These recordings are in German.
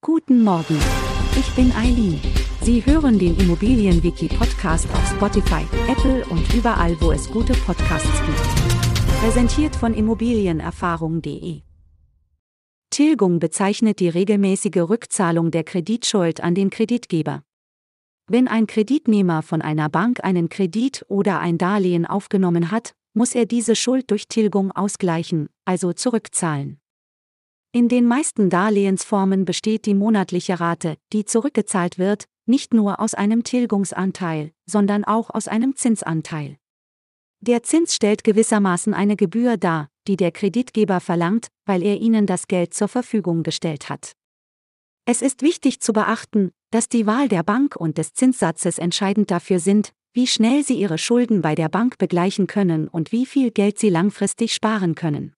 Guten Morgen. Ich bin Eileen. Sie hören den Immobilienwiki-Podcast auf Spotify, Apple und überall, wo es gute Podcasts gibt. Präsentiert von Immobilienerfahrung.de. Tilgung bezeichnet die regelmäßige Rückzahlung der Kreditschuld an den Kreditgeber. Wenn ein Kreditnehmer von einer Bank einen Kredit oder ein Darlehen aufgenommen hat, muss er diese Schuld durch Tilgung ausgleichen, also zurückzahlen. In den meisten Darlehensformen besteht die monatliche Rate, die zurückgezahlt wird, nicht nur aus einem Tilgungsanteil, sondern auch aus einem Zinsanteil. Der Zins stellt gewissermaßen eine Gebühr dar, die der Kreditgeber verlangt, weil er ihnen das Geld zur Verfügung gestellt hat. Es ist wichtig zu beachten, dass die Wahl der Bank und des Zinssatzes entscheidend dafür sind, wie schnell sie ihre Schulden bei der Bank begleichen können und wie viel Geld sie langfristig sparen können.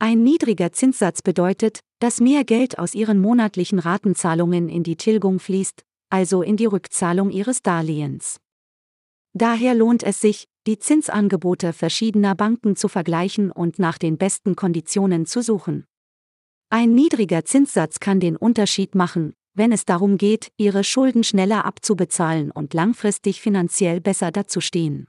Ein niedriger Zinssatz bedeutet, dass mehr Geld aus ihren monatlichen Ratenzahlungen in die Tilgung fließt, also in die Rückzahlung ihres Darlehens. Daher lohnt es sich, die Zinsangebote verschiedener Banken zu vergleichen und nach den besten Konditionen zu suchen. Ein niedriger Zinssatz kann den Unterschied machen, wenn es darum geht, ihre Schulden schneller abzubezahlen und langfristig finanziell besser dazustehen.